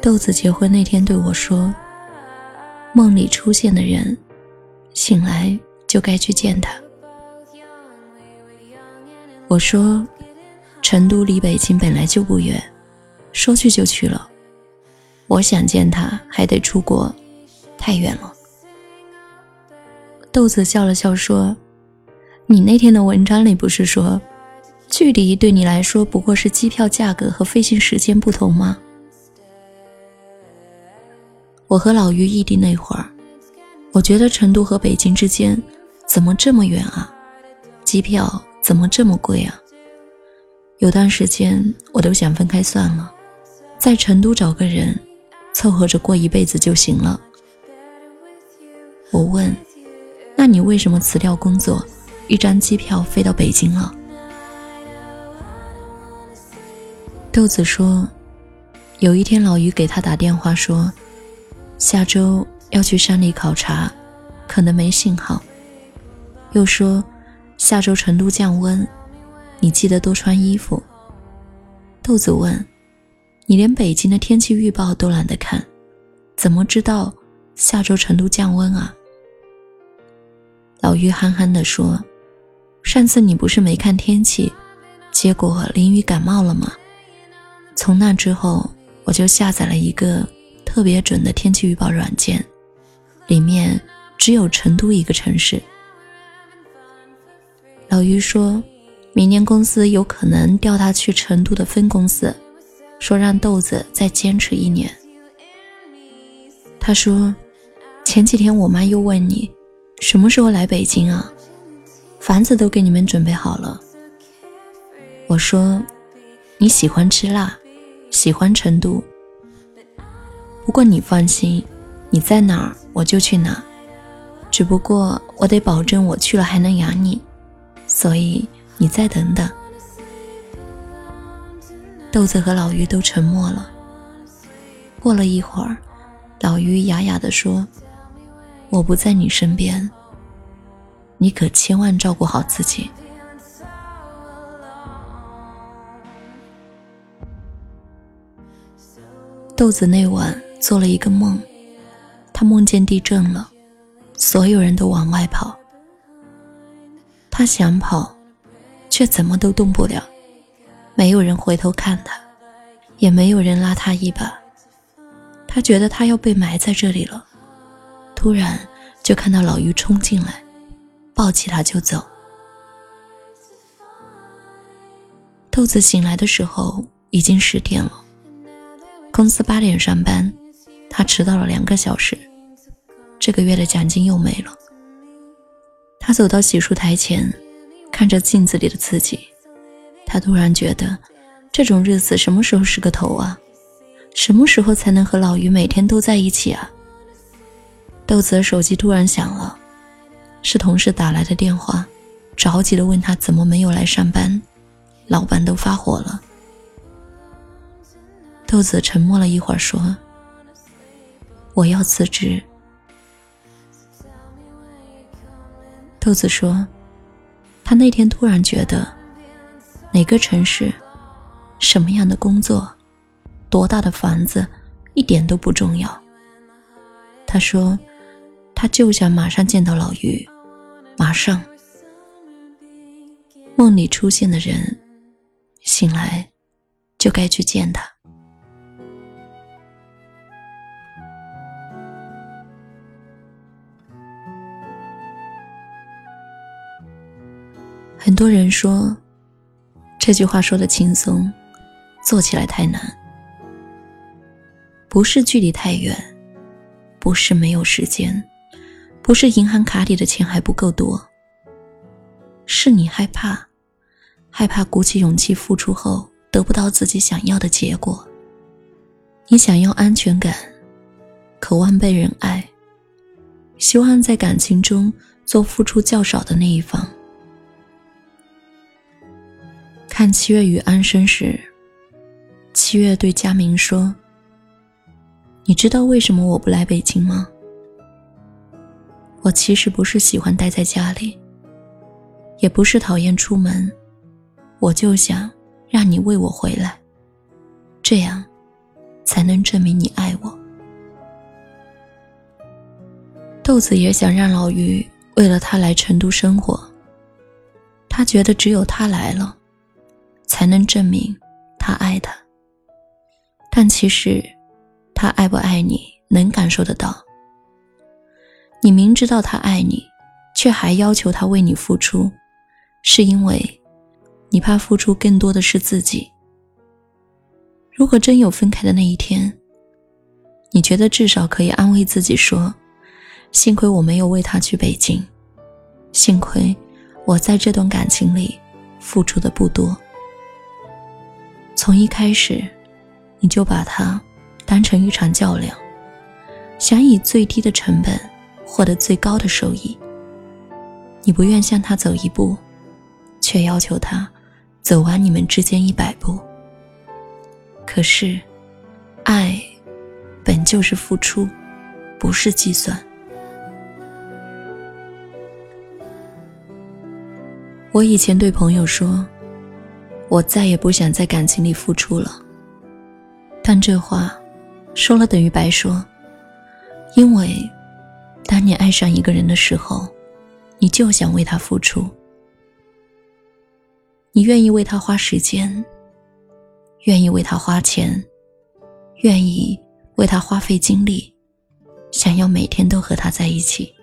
豆子结婚那天对我说：“梦里出现的人，醒来就该去见他。”我说：“成都离北京本来就不远，说去就去了。我想见他，还得出国，太远了。”豆子笑了笑说：“你那天的文章里不是说，距离对你来说不过是机票价格和飞行时间不同吗？”我和老于异地那会儿，我觉得成都和北京之间怎么这么远啊？机票怎么这么贵啊？有段时间我都想分开算了，在成都找个人，凑合着过一辈子就行了。我问：“那你为什么辞掉工作，一张机票飞到北京了？”豆子说：“有一天老于给他打电话说。”下周要去山里考察，可能没信号。又说下周成都降温，你记得多穿衣服。豆子问：“你连北京的天气预报都懒得看，怎么知道下周成都降温啊？”老于憨憨地说：“上次你不是没看天气，结果淋雨感冒了吗？从那之后，我就下载了一个。”特别准的天气预报软件，里面只有成都一个城市。老于说，明年公司有可能调他去成都的分公司，说让豆子再坚持一年。他说，前几天我妈又问你，什么时候来北京啊？房子都给你们准备好了。我说，你喜欢吃辣，喜欢成都。不过你放心，你在哪儿我就去哪。只不过我得保证我去了还能养你，所以你再等等。豆子和老于都沉默了。过了一会儿，老于哑哑地说：“我不在你身边，你可千万照顾好自己。”豆子那晚。做了一个梦，他梦见地震了，所有人都往外跑。他想跑，却怎么都动不了，没有人回头看他，也没有人拉他一把。他觉得他要被埋在这里了，突然就看到老于冲进来，抱起他就走。豆子醒来的时候已经十点了，公司八点上班。他迟到了两个小时，这个月的奖金又没了。他走到洗漱台前，看着镜子里的自己，他突然觉得，这种日子什么时候是个头啊？什么时候才能和老于每天都在一起啊？豆子的手机突然响了，是同事打来的电话，着急的问他怎么没有来上班，老板都发火了。豆子沉默了一会儿，说。我要辞职。豆子说：“他那天突然觉得，哪个城市、什么样的工作、多大的房子，一点都不重要。”他说：“他就想马上见到老于，马上。梦里出现的人，醒来就该去见他。”很多人说，这句话说的轻松，做起来太难。不是距离太远，不是没有时间，不是银行卡里的钱还不够多，是你害怕，害怕鼓起勇气付出后得不到自己想要的结果。你想要安全感，渴望被人爱，希望在感情中做付出较少的那一方。看七月与安生时，七月对佳明说：“你知道为什么我不来北京吗？我其实不是喜欢待在家里，也不是讨厌出门，我就想让你为我回来。这样才能证明你爱我。豆子也想让老于为了他来成都生活，他觉得只有他来了，才能证明他爱他。但其实，他爱不爱你能感受得到。你明知道他爱你，却还要求他为你付出，是因为，你怕付出更多的是自己。如果真有分开的那一天，你觉得至少可以安慰自己说：“幸亏我没有为他去北京，幸亏我在这段感情里付出的不多。”从一开始。你就把它当成一场较量，想以最低的成本获得最高的收益。你不愿向他走一步，却要求他走完你们之间一百步。可是，爱本就是付出，不是计算。我以前对朋友说，我再也不想在感情里付出了。但这话，说了等于白说。因为，当你爱上一个人的时候，你就想为他付出，你愿意为他花时间，愿意为他花钱，愿意为他花费精力，想要每天都和他在一起。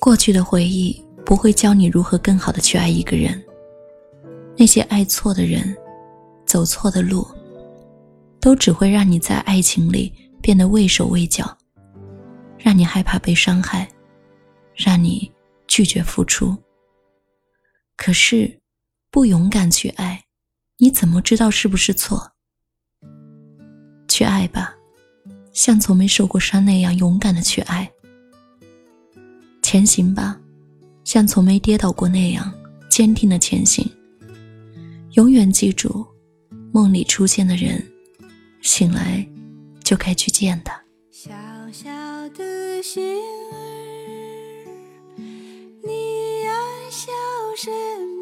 过去的回忆不会教你如何更好的去爱一个人，那些爱错的人。走错的路，都只会让你在爱情里变得畏手畏脚，让你害怕被伤害，让你拒绝付出。可是，不勇敢去爱，你怎么知道是不是错？去爱吧，像从没受过伤那样勇敢的去爱。前行吧，像从没跌倒过那样坚定的前行。永远记住。梦里出现的人，醒来就该去见他。小小的心儿，你爱笑什么？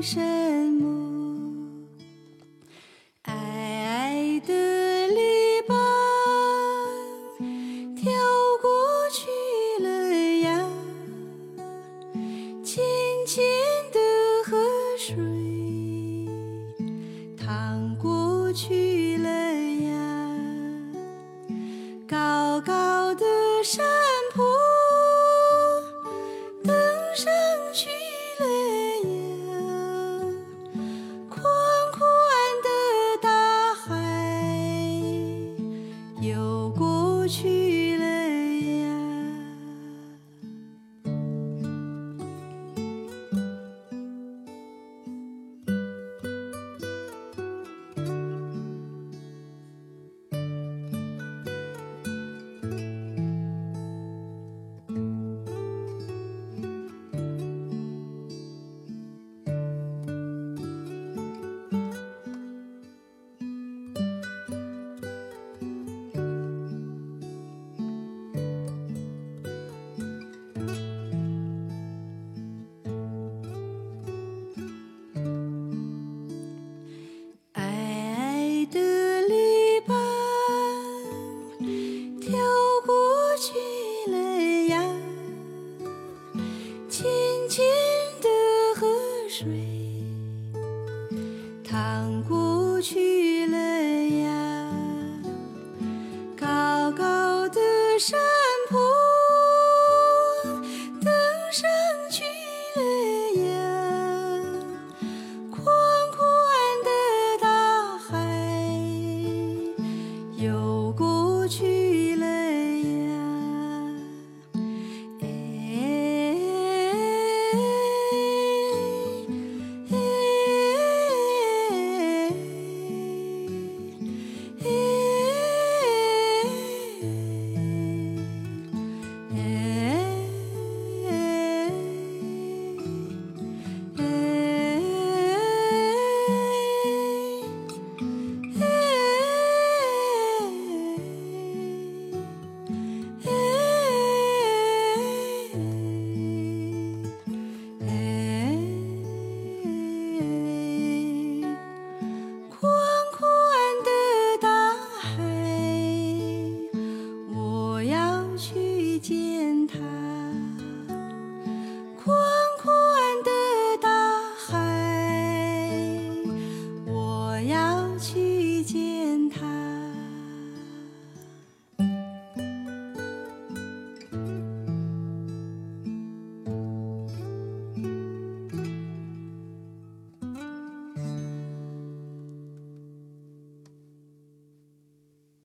什么？矮矮的篱笆跳过去了呀，清清的河水淌过去了呀，高高的山。